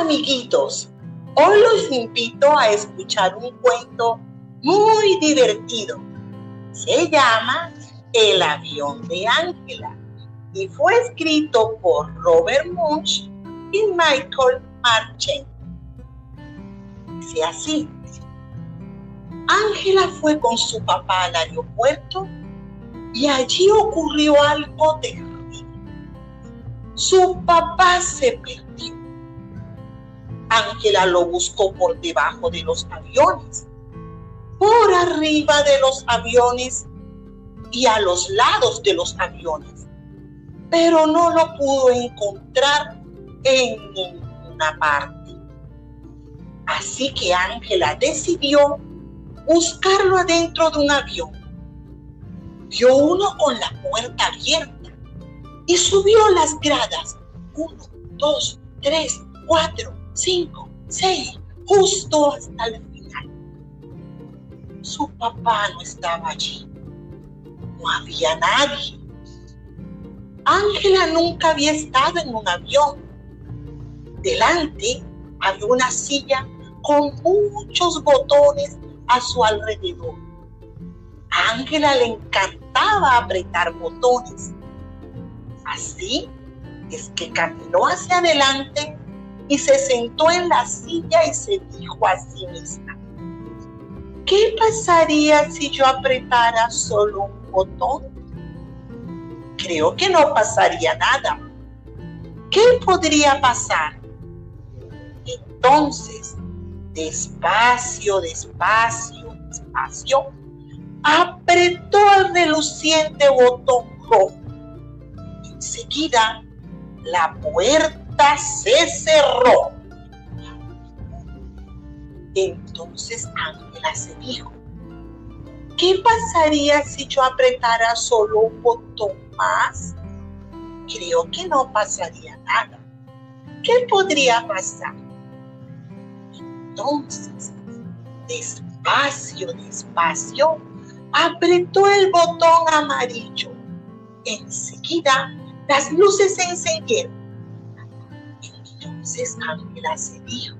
amiguitos, hoy los invito a escuchar un cuento muy divertido. Se llama El avión de Ángela y fue escrito por Robert Munch y Michael Marchen. Dice así, Ángela fue con su papá al aeropuerto y allí ocurrió algo terrible. Su papá se perdió. Ángela lo buscó por debajo de los aviones, por arriba de los aviones y a los lados de los aviones, pero no lo pudo encontrar en ninguna parte. Así que Ángela decidió buscarlo adentro de un avión. Vio uno con la puerta abierta y subió las gradas. Uno, dos, tres, cuatro, cinco, seis, justo hasta el final. Su papá no estaba allí. No había nadie. Ángela nunca había estado en un avión. Delante había una silla con muchos botones a su alrededor. A Ángela le encantaba apretar botones. Así es que caminó hacia adelante y se sentó en la silla y se dijo a sí misma, ¿qué pasaría si yo apretara solo un botón? Creo que no pasaría nada. ¿Qué podría pasar? Entonces, despacio, despacio, despacio, apretó el reluciente botón rojo. Enseguida, la puerta se cerró. Entonces Ángela se dijo, ¿qué pasaría si yo apretara solo un botón más? Creo que no pasaría nada. ¿Qué podría pasar? Entonces, despacio, despacio, apretó el botón amarillo. Enseguida, las luces se encendieron entonces Ángela se dijo,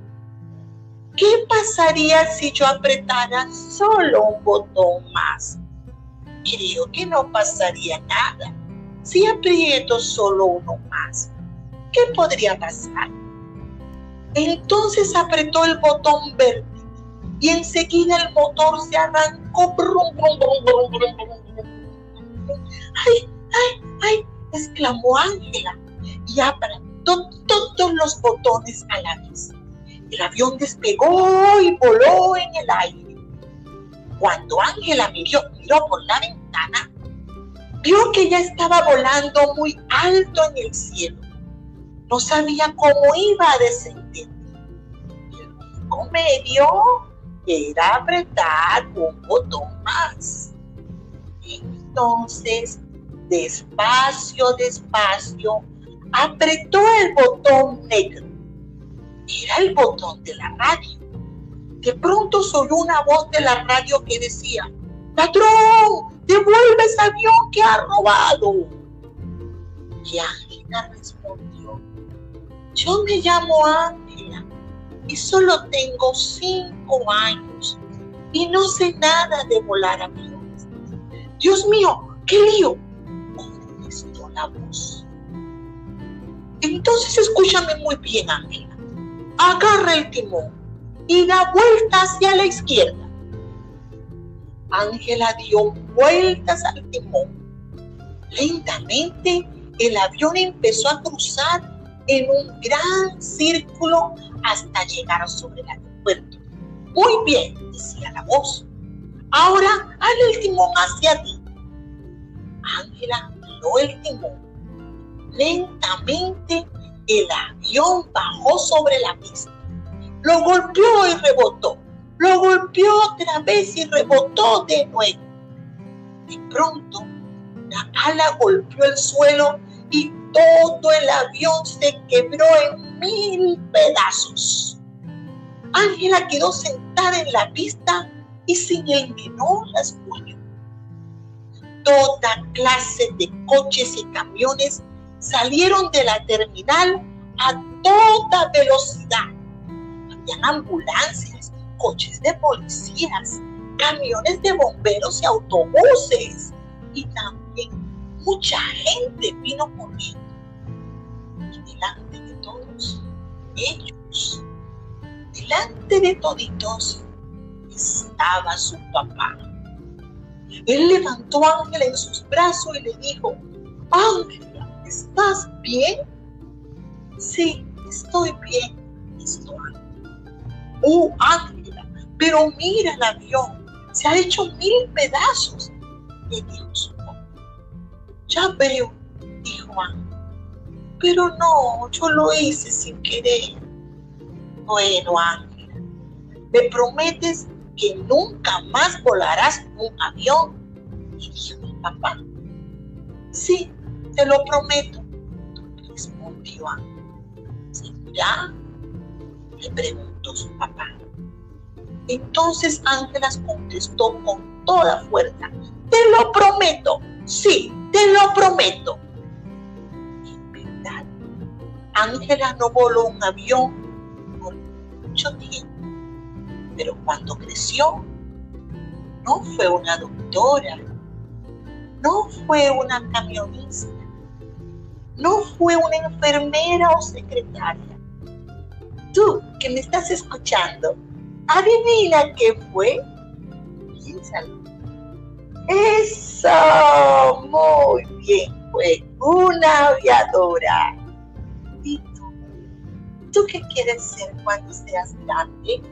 ¿qué pasaría si yo apretara solo un botón más? Creo que no pasaría nada. Si aprieto solo uno más, ¿qué podría pasar? Entonces apretó el botón verde y enseguida el motor se arrancó. ¡Ay, ay, ay! exclamó Ángela y todos los botones a la vez. El avión despegó y voló en el aire. Cuando Ángela miró, miró por la ventana, vio que ya estaba volando muy alto en el cielo. No sabía cómo iba a descender. El único medio era apretar un botón más. Entonces, despacio, despacio, apretó el botón negro. Era el botón de la radio. De pronto se oyó una voz de la radio que decía, ¡Patrón! ¡Devuelve ese avión que ha robado! Y Ángela respondió, yo me llamo Ángela y solo tengo cinco años y no sé nada de volar aviones. Dios mío, qué lío, contestó la voz. Entonces escúchame muy bien, Ángela. Agarra el timón y da vuelta hacia la izquierda. Ángela dio vueltas al timón. Lentamente el avión empezó a cruzar en un gran círculo hasta llegar sobre el aeropuerto. Muy bien, decía la voz. Ahora haz el timón hacia ti. Ángela dio el timón Lentamente el avión bajó sobre la pista. Lo golpeó y rebotó. Lo golpeó otra vez y rebotó de nuevo. De pronto, la ala golpeó el suelo y todo el avión se quebró en mil pedazos. Ángela quedó sentada en la pista y sin el menor rasguño. Toda clase de coches y camiones salieron de la terminal a toda velocidad. Habían ambulancias, coches de policías, camiones de bomberos y autobuses. Y también mucha gente vino corriendo. Y delante de todos ellos, delante de toditos, estaba su papá. Él levantó a Ángela en sus brazos y le dijo, ¿estás bien? Sí, estoy bien, estoy. Oh, Ángela, pero mira el avión, se ha hecho mil pedazos, le dijo su. Ya veo, dijo Ángela, pero no, yo lo hice sin querer. Bueno, Ángela, ¿me prometes que nunca más volarás un avión? Y dijo mi papá. Sí, te lo prometo, respondió Ángela. ¿Segura? Le preguntó su papá. Entonces Ángelas contestó con toda fuerza, te lo prometo, sí, te lo prometo. En verdad, Ángela no voló un avión por mucho tiempo, pero cuando creció, no fue una doctora, no fue una camionista, no fue una enfermera o secretaria. Tú que me estás escuchando, adivina qué fue. Piénsalo. Eso, muy bien, fue una aviadora. ¿Y tú? ¿Tú qué quieres ser cuando seas grande?